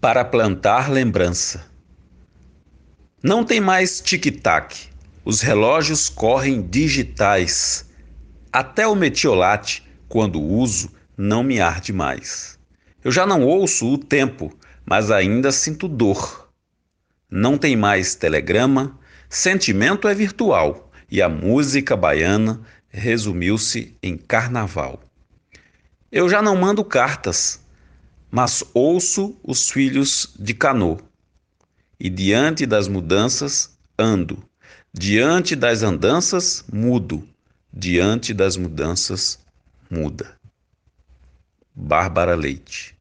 para plantar lembrança. Não tem mais tic-tac, os relógios correm digitais. Até o metiolate, quando uso, não me arde mais. Eu já não ouço o tempo, mas ainda sinto dor. Não tem mais telegrama, sentimento é virtual e a música baiana resumiu-se em carnaval. Eu já não mando cartas, mas ouço os filhos de Cano. E diante das mudanças ando, diante das andanças mudo, diante das mudanças muda. Bárbara Leite